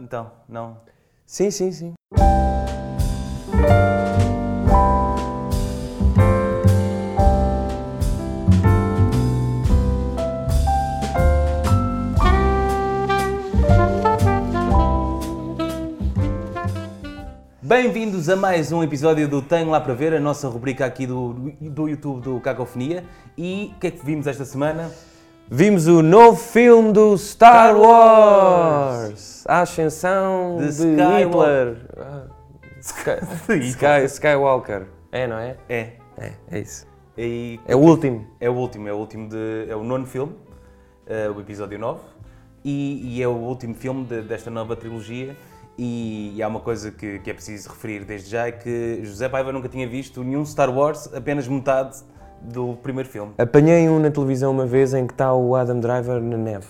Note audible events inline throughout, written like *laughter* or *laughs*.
Então, não. Sim, sim, sim. Bem-vindos a mais um episódio do Tenho Lá Para Ver, a nossa rubrica aqui do, do YouTube do Cacofonia. E o que é que vimos esta semana? Vimos o novo filme do Star Star Wars. Wars, a ascensão De de, Skywalker. Hitler. Ah, *laughs* Sky- Sky- Skywalker. É, não é? É. É, é isso. E É o último. é o último, é o último de. É o nono filme, eh, o episódio 9. E, e é o último filme de- desta nova trilogia. E, e há uma coisa que, que é preciso referir desde já: é que José Paiva nunca tinha visto nenhum Star Wars, apenas metade do primeiro filme. Apanhei um na televisão uma vez em que está o Adam Driver na neve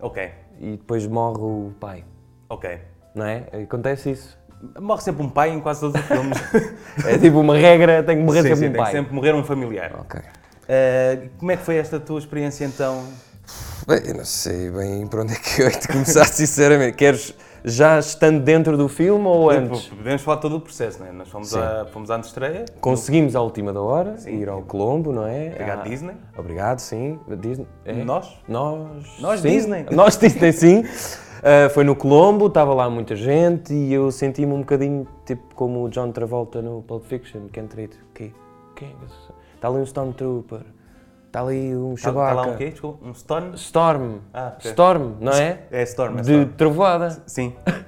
Ok, e depois morre o pai. ok. Não é? Acontece isso. Morre sempre um pai em quase todos os filmes. *laughs* É tipo uma regra, tem que morrer Sim, sempre sim, um tem pai. sempre morrer um familiar. Ok. Eh, como é que foi esta tua experiência então? Bem, eu não sei bem para onde é que eu hei de começar, *laughs* sinceramente. Queres já estando dentro do filme ou antes? Podemos falar todo o processo, não é? Nós fomos, Sim. à, fomos à estreia, Conseguimos à última da hora ir ao Colombo, não é? Obrigado, Ah, Disney. Obrigado, sim. Disney. é? Nós? Nós. Nós, sim. Disney. *laughs* Nós Disney, sim. Ah, foi no Colombo, estava lá muita gente e eu senti-me um bocadinho tipo como o John Travolta no Pulp Fiction, que entra quê? Quem é que é? Está ali um Stormtrooper, está ali um Está Chewbacca. lá um quê? Desculpa, um stone? Storm. Ah, ok. Storm, não é? É Storm, é De Storm. trovoada. Sim. *laughs*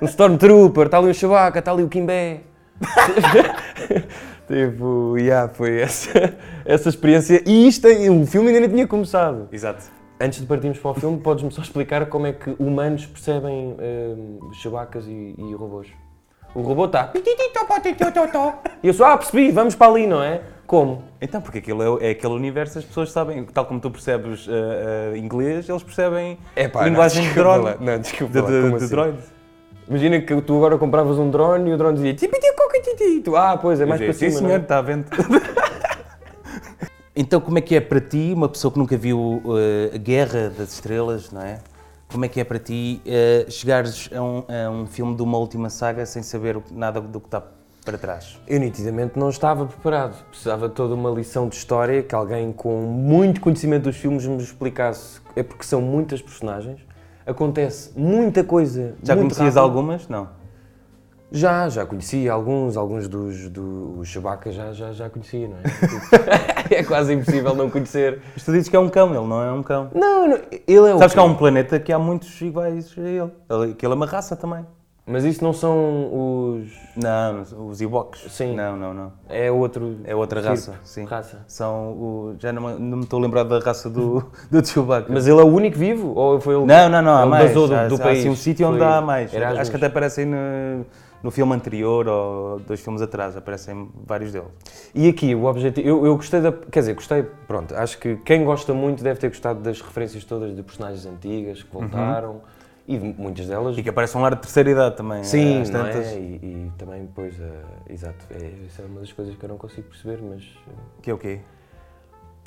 Um Stormtrooper, está ali um Chewbacca, está ali o Kimbé. *laughs* tipo, yeah, foi essa, essa experiência. E isto, o filme ainda nem tinha começado. Exato. Antes de partirmos para o filme, podes-me só explicar como é que humanos percebem hum, Chewbaccas e, e robôs? O robô está. *laughs* E eu só, ah, percebi, vamos para ali, não é? Como? Então, porque aquilo é, é aquele universo, as pessoas sabem, tal como tu percebes ah, ah, inglês, eles percebem linguagem de drone. Não, desculpa. De, lá, de, como de assim? droid. Imagina que tu agora compravas um drone e o drone dizia tipo, "Tipiticoquititi", tu, ah, pois é mais para cima. Sim, não é? senhor, está a vendo. *laughs* então, como é que é para ti, uma pessoa que nunca viu ah, a Guerra das Estrelas, não é? Como é que é para ti ah, chegares a um, a um filme de uma última saga sem saber nada do que está para trás? Eu nitidamente não estava preparado. Precisava de toda uma lição de história que alguém com muito conhecimento dos filmes me explicasse. É porque são muitas personagens, acontece muita coisa. Já conhecias rápido. algumas? Não. Já, já conheci alguns, alguns dos do Chewbacca já, já, já conhecia, não é? *laughs* é quase impossível não conhecer. Mas tu dizes que é um cão, ele não é um cão. Não, não ele é o Sabes que há um planeta que há muitos iguais a ele. ele. Que ele é uma raça também. Mas isso não são os... Não, os Ewoks. Sim. Não, não, não. É outro... É outra tipo, raça, sim. Raça. São o... Já não, me- não me estou a lembrar da raça do, *laughs* do Chewbacca. Mas ele é o único vivo? Ou foi ele... Não, não, não, há mais. do, há, do há, país? assim, um sítio onde há mais. Erasmus. Acho que até aparecem no, no filme anterior ou dois filmes atrás, aparecem vários deles. E aqui, o objetivo. Eu, eu gostei da. Quer dizer, gostei. Pronto, acho que quem gosta muito deve ter gostado das referências todas de personagens antigas que voltaram e de muitas delas. E que aparece um lar de terceira idade também. Sim, às não tantas. é? E, e também, depois. eh, exato. É, isso é uma das coisas que eu não consigo perceber, mas. eh, Que é o quê?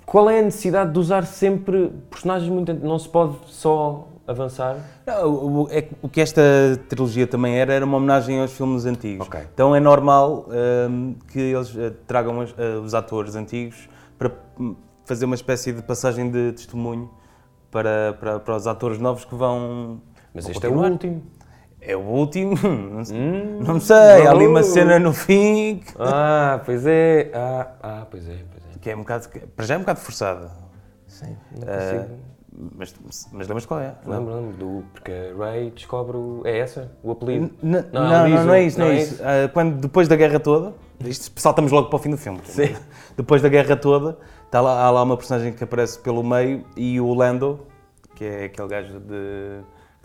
Qual é a necessidade de usar sempre personagens muito. Não se pode só avançar? Não, o, o- é que- o que esta trilogia também era, era uma homenagem aos filmes antigos. Ok. Então é normal hum, que eles eh, tragam os, eh, os atores antigos para hum, fazer uma espécie de passagem de testemunho para, para, para os atores novos que vão. Mas vão este é o continuar. último. É o último? *laughs* Não sei. Hum, não sei, há ali uma não. cena no fim que- Ah, pois é. Ah, ah, pois é, pois é. que é um bocado. Para já é um bocado forçada. Sim, não Eh, consigo. mas, mas lembras qual é? Lembro, lembro do. Porque Ray descobre. O, é essa? O apelido? N- Não, Não, não, não, o- é isso, não, não é é isso. Ah, quando, depois da guerra toda, isto saltamos logo para o fim do filme. Sim. Depois da guerra toda, está lá, há lá uma personagem que aparece pelo meio e o Lando, que é aquele gajo de,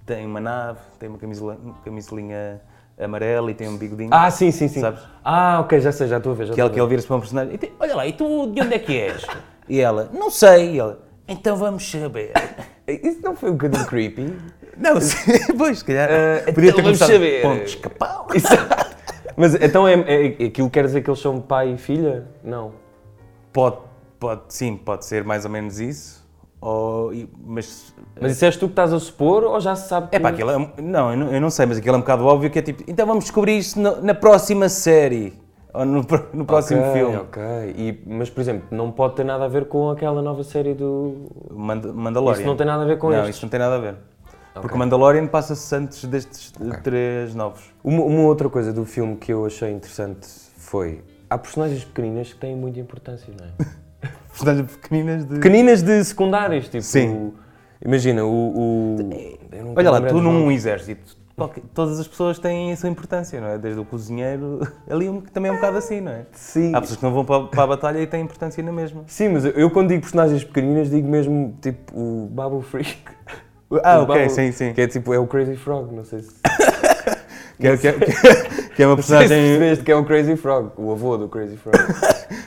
tem uma nave, tem uma camisola, camisolinha amarela e tem um bigodinho. Ah, sim, sim, sim. Sabes? Ah, ok, já sei, já estou a ver. Já que ele, estou que a ele vira-se para um personagem tem, olha lá, e tu de onde é que és? *laughs* e ela, não sei. E ele, então vamos saber. *laughs* Isso não foi um bocadinho creepy? *laughs* não, sim, pois, se calhar. Ah, podia então ter vamos saber. Pontos. Exato. Mas então é, é- aquilo quer dizer que eles são pai e filha? Não. Pode, pode, sim, pode ser mais ou menos isso. Ou, mas Mas isso és tu que estás a supor ou já se sabe que... É pá, aquilo é, não, eu não, eu não sei, mas aquilo é um bocado óbvio que é tipo, então vamos descobrir isso no- na próxima série, ou no, no próximo Ok, filme. Ok, E- mas por exemplo, não pode ter nada a ver com aquela nova série do... Mand Mandalorian. Isso não tem nada a ver com Não, estes. isso não tem nada a ver. Porque Ok. o Mandalorian passa-se antes destes três novos. Uma, uma outra coisa do filme que eu achei interessante foi... Há personagens pequeninas que têm muita importância, não é? *laughs* Personagens pequeninas de... pequeninas de secundários, tipo... Sim. Imagina, o... o Olha lá, tu num exército, qualquer- todas as pessoas têm a sua importância, não é? Desde o cozinheiro, *laughs* ali um- também é um bocado assim, não é? Sim. Há pessoas que não vão para, para a batalha e têm importância na mesma. Sim, mas eu, eu quando digo personagens pequeninas digo mesmo tipo o Babu Freak. *laughs* Ah, O ok, Babu- sim, sim. Que é tipo, é o Crazy Frog, não sei se. *laughs* Que é, que é- que é uma Não sei se personagem percebeste que é o Crazy Frog, o avô do Crazy Frog.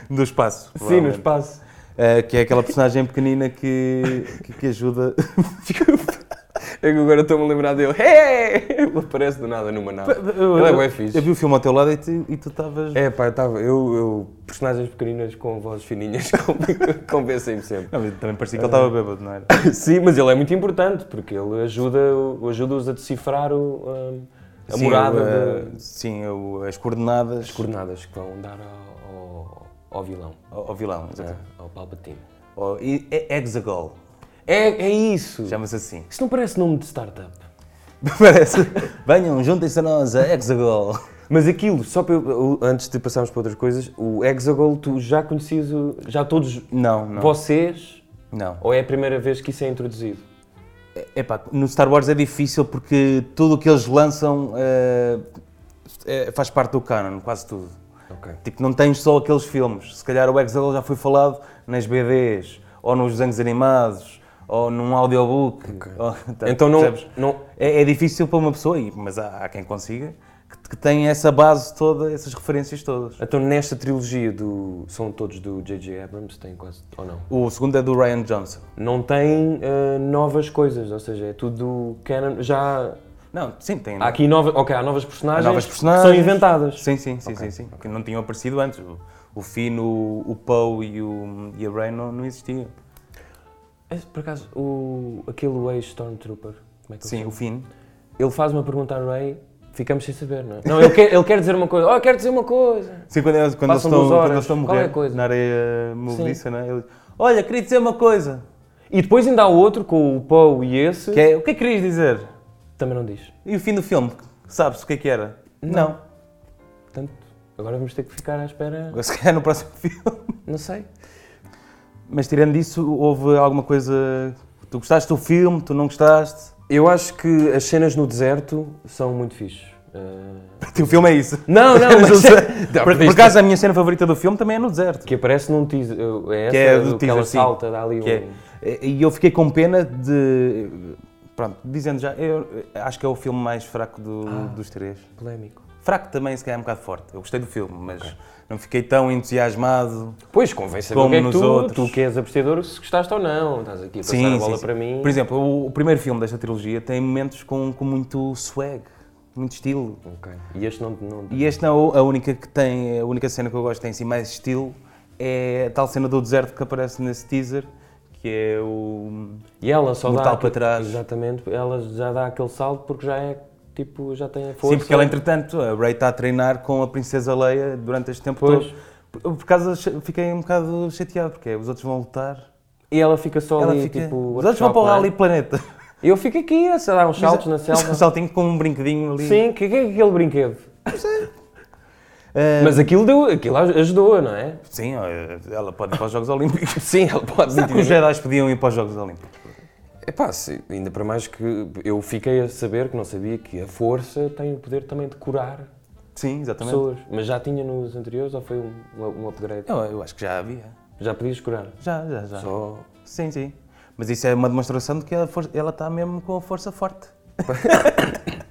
do espaço. Sim, no provavelmente. espaço. Uh, que é aquela personagem pequenina que, que, que ajuda. *laughs* É que agora estou-me a lembrar dele. Hey! Ele aparece do nada numa nave. Ele é bué fixe. Eu vi o filme ao teu lado e tu estavas. É pá, eu estava. Eu, eu, personagens pequeninas com vozes fininhas *laughs* convencem-me sempre. Não, também parecia que ele estava bêbado, não era? *laughs* Sim, mas ele é muito importante porque ele ajuda, ajuda-os a decifrar o, um, a Sim, morada o, uh, de- Sim, o- as coordenadas as coordenadas que vão dar ao, ao, vilão, ao, ao vilão. é, exatamente. ao Palpatine. Ao- e- é Hexagol, É, é isso! chama-se assim. Isso não parece nome de startup. *laughs* Parece. Venham, juntem-se a nós, a Hexagol. Mas aquilo, só para eu- antes de passarmos para outras coisas, o Hexagol, tu já conhecias, o- já todos Não, não. vocês, Não. ou é a primeira vez que isso é introduzido? Epá, no Star Wars é difícil porque tudo o que eles lançam eh, é- faz parte do canon, quase tudo. Ok. Tipo, não tens só aqueles filmes. Se calhar o Hexagol já foi falado nas BDs, ou nos desenhos animados, ou num audiobook. *laughs* ou- tá, Então não, não, É, é difícil para uma pessoa, mas há, há quem consiga, que, que tenha essa base toda, essas referências todas. Então nesta trilogia do. São todos do J.J. Abrams, tem quase. Ou não? O segundo é do Ryan Johnson. Não tem eh, novas coisas, ou seja, é tudo canon. Já. Não, sim, tem. Há aqui novas. Ok, há novas personagens, Há novas que personagens. são inventadas. Sim, sim, sim, Ok, sim, sim. Que não tinham aparecido antes. O, o Finn, o, Poe e, o, e a Rey não, não existiam. É, Por acaso, o, aquele ex-Stormtrooper, como é que Sim, chama? o Finn. Ele faz uma pergunta a Ray, ficamos sem saber, não é? Não, ele quer, ele quer dizer uma coisa. Oh, quer dizer uma coisa. Sim, quando, eles- quando, eles, estão, horas. quando eles estão a é a morrer coisa? na areia movediça, né? Ele, Olha, queria dizer uma coisa. E depois ainda há outro com o Poe e esse. Que é, o que é que querias dizer? Também não diz. E o fim do filme? Sabes o que é que era? Não. Portanto, agora vamos ter que ficar à espera. Não. Se calhar no próximo *laughs* filme. Não sei. Mas tirando isso, houve alguma coisa... Tu gostaste do filme? Tu não gostaste? Eu acho que as cenas no deserto são muito fixes. Eh, O filme é isso. Não, não, *laughs* mas... *laughs* Não, por, por acaso, a minha cena favorita do filme também é no deserto. Que aparece num teaser. É essa, Que é do do que teaser, ela sim. salta, dá ali Que um... é- E eu fiquei com pena de. Pronto, dizendo já, eu acho que é o filme mais fraco do- Ah. dos três. Polémico. Fraco também, se calhar é um bocado forte. Eu gostei do filme, mas não fiquei tão entusiasmado. Pois, convém saber Como o que é que nos tu, outros. tu que és apreciador, se gostaste ou não. Estás aqui a passar a bola para mim. Por exemplo, o, o primeiro filme desta trilogia tem momentos com, com muito swag, muito estilo. Ok. E este não... não... E esta não é a única que tem, a única cena que eu gosto tem assim mais estilo é a tal cena do deserto que aparece nesse teaser, que é o. E ela só Mortal dá... para trás. Exatamente. Ela já dá aquele salto porque já é, tipo, já tem a força. Sim, porque ela, entretanto, a Rey está a treinar com a Princesa Leia durante este tempo Pois. todo. Por, por causa, fiquei um bocado chateado, porque os outros vão lutar. E ela fica só Ela ali, fica, tipo... os outros vão para o não é? Planeta. Eu fico aqui a dar uns saltos na selva. *laughs* Um saltinho com um brinquedinho ali. Sim, o que, que é aquele brinquedo? Ah, Mas aquilo, deu, aquilo ajudou, não é? Sim, ela pode ir para os Jogos Olímpicos. *laughs* Sim, ela pode Será que os Jedi podiam ir para os Jogos Olímpicos? Epá, sim, ainda para mais que eu fiquei a saber que não sabia que a força tem o poder também de curar Sim, exatamente. pessoas. Mas já tinha nos anteriores ou foi um, um upgrade? Eu, eu acho que já havia. Já podias curar? Já, já, já. Só. Sim, sim. Mas isso é uma demonstração de que ela está mesmo com a força forte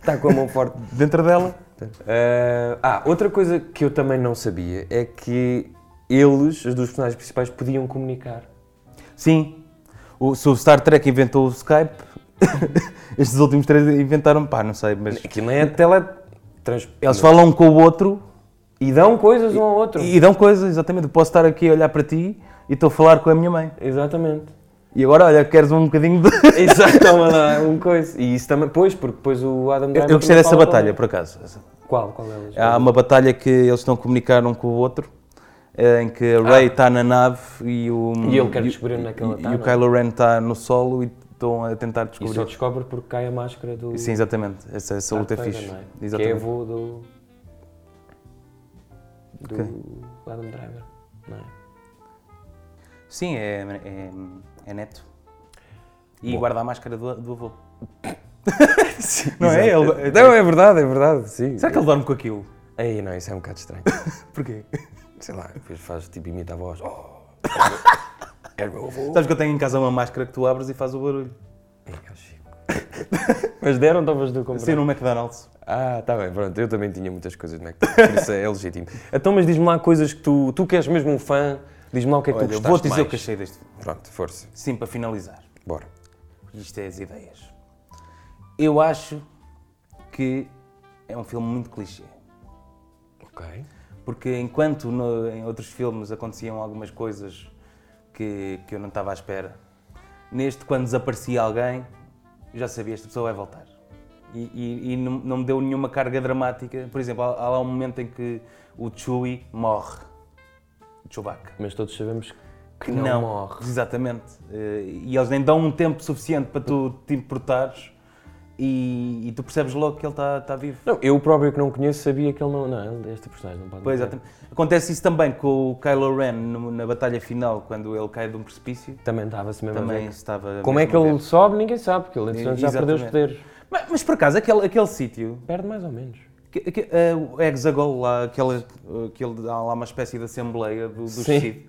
Está *coughs* com a mão forte. dentro dela. Eh, ah, outra coisa que eu também não sabia é que eles, os dos personagens principais, podiam comunicar. Sim. O, se o Star Trek inventou o Skype, *coughs* estes últimos três inventaram, pá, não sei, mas Aquilo é tele... Trans... eles falam um com o outro E dão coisas um ao outro. E dão coisas, exatamente. Eu posso estar aqui a olhar para ti e estou a falar com a minha mãe. Exatamente. E agora, olha, queres um bocadinho de. *laughs* Exato, toma lá, um coisa. E isso também, pois, porque depois o Adam Eu, Driver eu gostei dessa batalha, por acaso. Qual? Qual é? Há uma batalha que eles estão a comunicar um com o outro, eh, em que a Rey está na nave e o. Ah. E ele quer descobrir onde é que ela e- está, E o não é? Kylo Ren está no solo e estão a tentar E só descobrir. descobre porque cai a máscara do. Sim, exatamente. Essa, essa luta é fixe. não é? Que é avô do. do Ok. Adam Driver, não é? Sim, é, é, é neto. E Bom. guarda a máscara do, do avô. Sim, *laughs* Não é? Ele- Não, é verdade, é verdade, sim. Será que ele dorme com aquilo? Ei, não, isso é um bocado estranho. *laughs* Porquê? Sei lá, depois faz tipo, imita a voz. Oh, é o meu avô. Sabes que eu tenho em casa uma máscara que tu abres e faz o barulho. Ei, ó, Chico. *laughs* Mas deram, estavas tu a comprar? Assim no McDonald's. Ah, tá bem, pronto. Eu também tinha muitas coisas de McDonald's, por isso é legítimo. Então, mas diz-me lá coisas que tu, tu que és mesmo um fã, diz-me lá o que é que Olha, tu gostaste vou-te dizer mais. o que achei deste filme. Pronto, força. Sim, para finalizar. Bora. Isto é as ideias. Eu acho que é um filme muito clichê. Ok. Porque enquanto no- em outros filmes aconteciam algumas coisas que, que eu não estava à espera, neste, quando desaparecia alguém, já sabia, esta pessoa vai voltar. E, e- e não, não me deu nenhuma carga dramática. Por exemplo, há, há lá um momento em que o Chewie morre. Chewbacca. Mas todos sabemos que não, morre. Exatamente. Eh, E eles nem dão um tempo suficiente para tu te importares e, e tu percebes logo que ele está está vivo. Não, eu próprio que não conheço sabia que ele não. Não, este personagem não pode Pois, morrer. exatamente. Acontece isso também com o Kylo Ren no- na batalha final, quando ele cai de um precipício. Também estava-se mesmo a Também ver. estava. Como é que a ele sobe, ninguém sabe, porque ele entretanto já perdeu os poderes. Mas, mas por acaso, aquele, aquele sítio, Perde mais ou menos. Que- que- eh, o Hexagol, lá, aquele, aquele, há lá uma espécie de assembleia do, do Sim. Sith,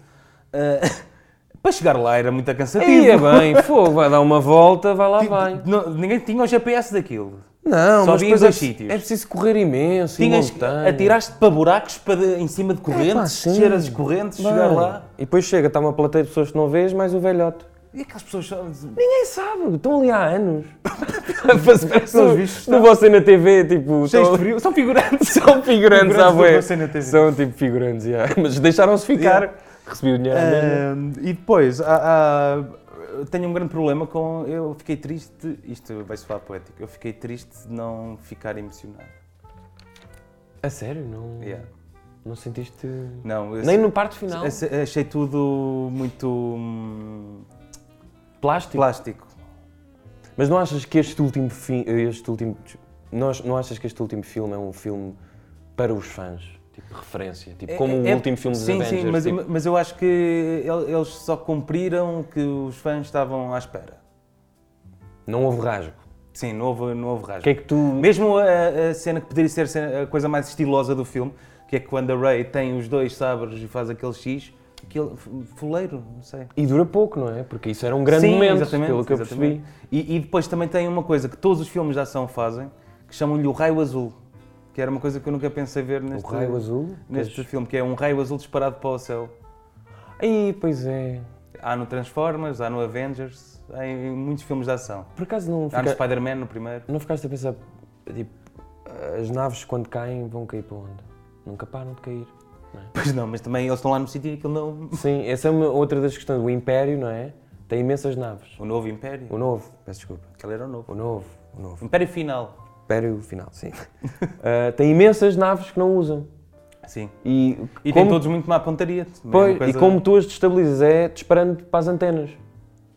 eh, *laughs* para chegar lá era muito cansativo. Aí é bem, fogo, vai dar uma volta, vai lá, vai. ninguém tinha o GPS daquilo. Não, Só mas é, dois preciso- sítios. é preciso correr imenso, Tinhas atiraste para buracos para de- em cima de correntes, sim. descer as correntes, Bem, chegar lá. E depois chega, está uma plateia de pessoas que não vês, mais o velhote. E aquelas pessoas só. Ninguém sabe, estão ali há anos. a *laughs* fazer Pelos vistos, no *laughs* você na TV, tipo. Cheios de frio. São figurantes. São figurantes, à bué. São tipo figurantes, já. *laughs* Mas deixaram-se ficar. Yeah. Recebi o dinheiro. Ah, e depois, há- há- tenho um grande problema com. Eu fiquei triste. Isto vai soar poético. Eu fiquei triste de não ficar emocionado. A sério? Não, Yeah. não sentiste. Não, eu Nem no parte final? ach- achei tudo muito. Plástico? plástico. Mas não achas que este último filme. Este último, não, não achas que este último filme é um filme para os fãs? Tipo, referência? Tipo, como É- o é- último filme dos sim, Avengers? Sim, mas, tipo, mas eu acho que el- eles só cumpriram o que os fãs estavam à espera. Não houve rasgo. Sim, não houve, não houve rasgo. que é que tu. Mesmo a, a cena que poderia ser a coisa mais estilosa do filme, que é quando a Rey tem os dois sabres e faz aquele X, aquele f- fuleiro, não sei. E dura pouco, não é? Porque isso era um grande Sim, momento, exatamente, pelo que eu exatamente. percebi. E, e depois também tem uma coisa que todos os filmes de ação fazem, que chamam-lhe o raio azul, que era uma coisa que eu nunca pensei ver neste, o raio azul. neste pois- filme, que é um raio azul disparado para o céu. Aí, pois é. Há no Transformers, há no Avengers, há em muitos filmes de ação. Por acaso não, Há no fica... Spider-Man, no primeiro. não ficaste a pensar, tipo, as naves quando caem vão cair para onde? Nunca param de cair. Não é? Pois não, mas também eles estão lá no sítio e aquilo não... Sim, essa é uma, outra das questões. O Império, não é? Tem imensas naves. O novo Império. O novo, peço desculpa. Aquele era o novo. O novo, o novo. O Império Final. Império final, sim. Ah, *laughs* tem imensas naves que não usam. Sim. E, E como, tem todos muito má pontaria. pois, coisa- e como tu as destabilizas é disparando para as antenas.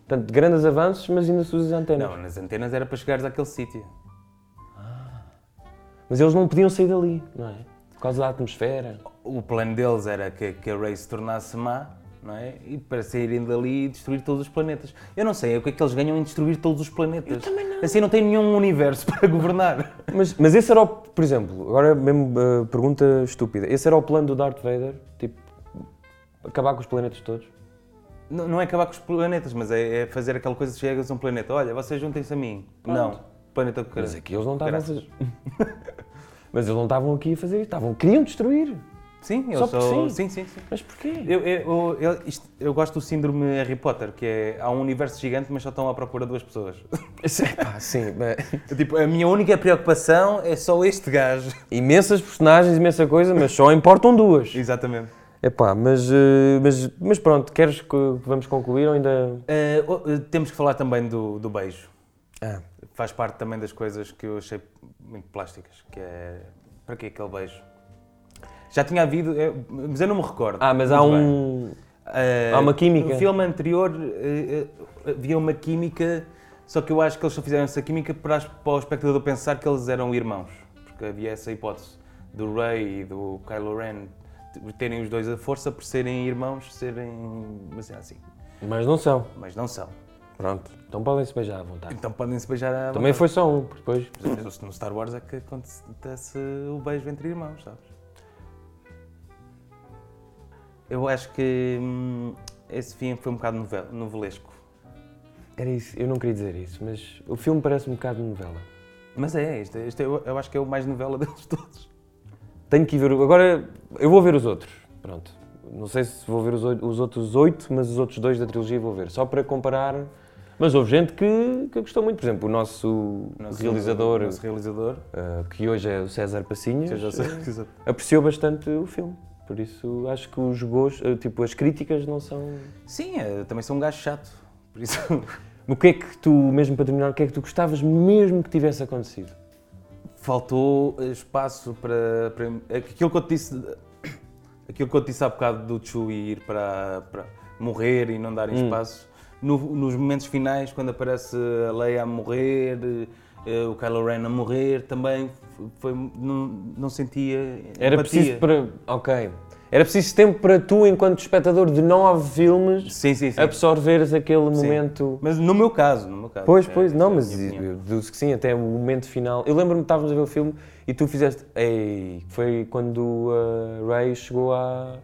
Portanto, grandes avanços, mas ainda se usas antenas. Não, nas antenas era para chegares àquele sítio. Mas eles não podiam sair dali, não é? Por causa da atmosfera. O plano deles era que, que a Rey se tornasse má, não é? E para saírem dali e destruir todos os planetas. Eu não sei, o que é que eles ganham em destruir todos os planetas? Eu também não. Assim não tem nenhum universo *laughs* para governar. Mas, mas esse era o, por exemplo, agora mesmo uh, pergunta estúpida. Esse era o plano do Darth Vader? Tipo, acabar com os planetas todos? Não, não é acabar com os planetas, mas é, é fazer aquela coisa de chegas a um planeta. Olha, vocês juntem-se a mim. Não, planeta do Mas aqui eles não estavam a Graças. fazer. *laughs* mas eles não estavam aqui a fazer isso. Estavam, queriam destruir. Sim, eu Só porque sou. sim? Sim, sim, sim. Mas porquê? Eu, eu, eu, isto- eu gosto do síndrome Harry Potter, que é há um universo gigante, mas só estão à procura duas pessoas. Epá, sim, mas- *laughs* tipo, a minha única preocupação é só este gajo. imensas personagens, imensa coisa, mas só importam duas. Exatamente. Epá, mas, eh, mas, mas pronto, queres que vamos concluir ou ainda... Eh, temos que falar também do, do beijo. Ah, Faz parte também das coisas que eu achei muito plásticas, que é... Para que aquele beijo? Já tinha havido, é, mas eu não me recordo. ah mas há muito bem. um... Eh, Há uma química. No filme anterior eh, eh, havia uma química, só que eu acho que eles só fizeram essa química para, para o espectador pensar que eles eram irmãos. Porque havia essa hipótese do Rey e do Kylo Ren terem os dois a força por serem irmãos, serem. Mas é assim. Mas não são. Mas não são. Pronto, então podem-se beijar à vontade. Então podem se beijar à Também vontade. foi só um, porque depois... No Star Wars é que acontece o beijo entre irmãos, sabes? Eu acho que hum, esse fim foi um bocado novel, novelesco. Era isso, eu não queria dizer isso, mas o filme parece um bocado novela. Mas é, este, este eu, eu acho que é o mais novela *laughs* deles todos. Tenho que ir ver. Agora, eu vou ver os outros. Pronto. Não sei se vou ver os, os outros oito, mas os outros dois da trilogia vou ver. Só para comparar. Mas houve gente que, que gostou muito. Por exemplo, o nosso, nosso- realizador, nosso realizador. uh, que hoje é o César Passinhas, uh, Exato. apreciou bastante o filme. Por isso, acho que os gostos, uh, tipo, as críticas não são... Sim, também sou um gajo chato. Por isso. *laughs* O que é que tu, mesmo para terminar, o que é que tu gostavas mesmo que tivesse acontecido? Faltou espaço para, para. Aquilo que eu te disse. *coughs* Aquilo que eu te disse há bocado do Chu ir para, para morrer e não darem Hum. espaço. No- nos momentos finais, quando aparece a Leia a morrer, eh, o Kylo Ren a morrer, também foi, não, não sentia. Era empatia. preciso para... Ok. Era preciso tempo para tu, enquanto espectador de nove filmes, Sim, sim, sim. absorveres aquele momento... Mas no meu caso, no meu caso. Pois, é- pois, é não, a mas eu deduzo que sim, até o momento final. Eu lembro-me que estávamos a ver o filme e tu fizeste. Ei, foi quando a Ray chegou à,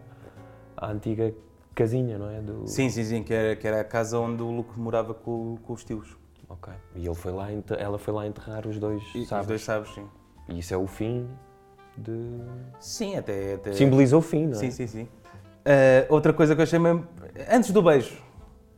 à antiga casinha, não é? Do... Sim, sim, sim, que era, que era a casa onde o Luke morava com, com os tios. Ok. E ele foi lá, ela foi lá enterrar os dois E, os dois sabes, sim. E isso é o fim de. Sim, até. até... Simboliza o fim, não é? Sim, sim, sim. Ah, outra coisa que eu achei mesmo. Antes do beijo.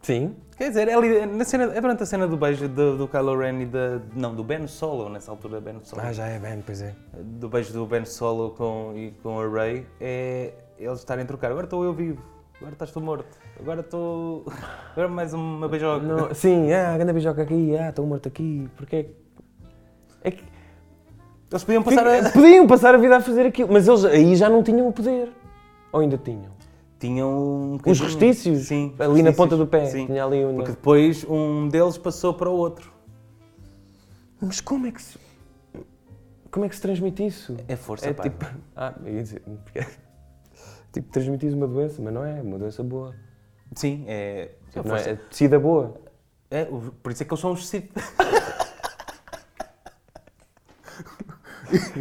Sim. Quer dizer, é, ali, na cena, é durante a cena do beijo do, do Kylo Ren e da. Não, do Ben Solo, nessa altura, Ben Solo. Ah, já é bem, pois é. Do beijo do Ben Solo com, e com a Rey, é eles estarem a trocar. Agora estou eu vivo, agora estás tu morto, agora estou. Agora mais uma beijoca. Não, sim, ah, grande beijoca aqui, ah, estou morto aqui. Porquê? É que. Eles podiam passar a. *laughs* Podiam passar a vida a fazer aquilo, mas eles aí já não tinham o poder. Ou ainda tinham? Tinham um Os restícios? Sim, Ali na restícios, ponta do pé. Sim. Tinha ali um... Porque depois um deles passou para o outro. Mas como é que se... Como é que se transmite isso? É força, É pá. tipo... *laughs* Ah, ia dizer... Tipo, transmitir uma doença, mas não é uma doença boa. Sim, é. é, Não é, é tecida boa. É, por isso é que eles são os Sith.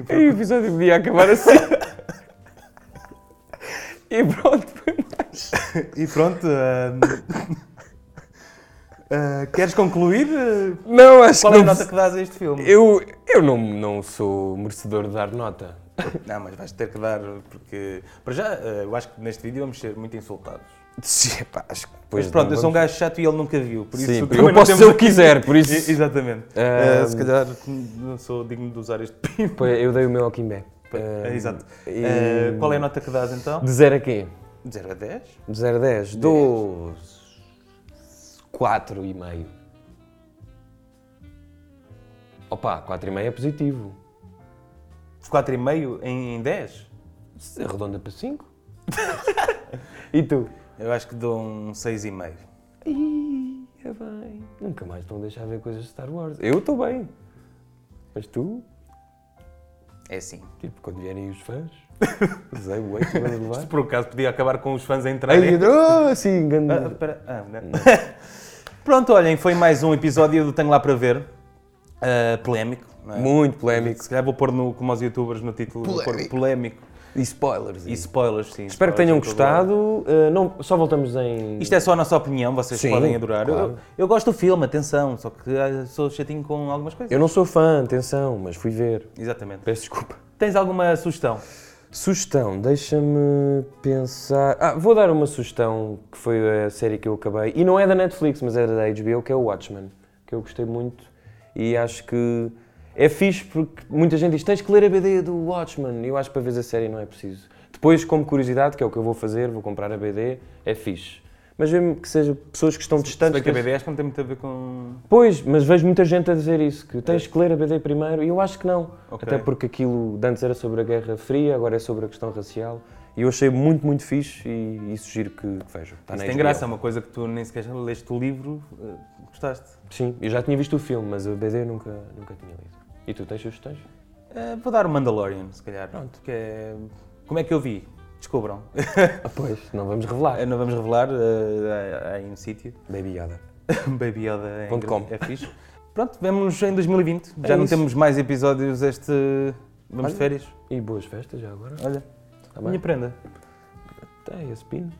E o episódio podia acabar assim. e pronto, foi mais. E pronto. ah, queres concluir? Não, acho Qual que é a não... nota que dás a este filme? Eu, eu não, não sou merecedor de dar nota. *laughs* Não, mas vais ter que dar, porque. Para já, ah, eu acho que neste vídeo vamos ser muito insultados. Sim, pá, acho que depois mas pronto, não eu sou um gajo chato e ele nunca viu. Por isso Sim, eu posso ser o que quiser, por isso- *laughs* Exatamente. Ah, Ah, se calhar não sou digno de usar este pino. Eu dei o meu ao Kimbé. É, Exato. e- qual é a nota que dás então? De 0 a quê? De 0 a 10? De 0 a 10? Dou... 4 e meio. Opa, 4 e meio é positivo. 4,5 em, em 10? Se Arredonda para 5. *laughs* e tu? Eu acho que dou um 6,5. Ih, é bem. Nunca mais estão a deixar ver coisas de Star Wars. Eu estou bem. Mas tu? É assim. Tipo, quando vierem os fãs, *laughs* usei o para levar. Por acaso podia acabar com os fãs a entrarem. Oh, assim, grande... Ah, espera. Ah, não. *laughs* Pronto, olhem, foi mais um episódio do Tenho Lá para Ver. Ah, polémico. É? Muito polémico. Se calhar vou pôr no, como aos youtubers no título, Polémico. polémico. E spoilers. E spoilers, sim. Espero que spoilers tenham todo lado. gostado. Uh, não, só voltamos em. Isto é só a nossa opinião, vocês Sim, podem adorar. claro. Eu, eu gosto do filme, atenção, só que ah, sou chatinho com algumas coisas. Eu não sou fã, atenção, mas fui ver. Exatamente. Peço desculpa. Tens alguma sugestão? Sugestão, deixa-me pensar. Ah, vou dar uma sugestão que foi a série que eu acabei. E não é da Netflix, mas é da HBO, que é o Watchmen. Que eu gostei muito e acho que é fixe porque muita gente diz: tens que ler a BD do Watchmen. E eu acho que para ver a série não é preciso. Depois, como curiosidade, que é o que eu vou fazer, vou comprar a BD, é fixe. Mas mesmo que seja pessoas que estão Se distantes. bem que a BD acho que não tem muito a ver com. Pois, mas vejo muita gente a dizer isso, que tens que ler a BD primeiro, e eu acho que não. Ok. Até porque aquilo de antes era sobre a Guerra Fria, agora é sobre a questão racial. E eu achei muito, muito fixe e, e sugiro que, que vejam. Isso na tem HBO. graça, é uma coisa que tu nem sequer leste o livro, eh, gostaste. Sim, eu já tinha visto o filme, mas a BD nunca, nunca tinha lido. E tu tens sugestões? Eh, vou dar o Mandalorian, se calhar. Pronto. Que é... Como é que eu vi? Descubram. Ah, pois, não vamos revelar. Eh, Não vamos revelar, eh, há aí um sítio. Baby Yoda. *laughs* Baby Yoda é, é fixe. Pronto, vemos em 2020. Já É não isso. temos mais episódios este. Vamos Olha. de férias. E boas festas já agora. Olha, Tá minha prenda. Tem esse pino.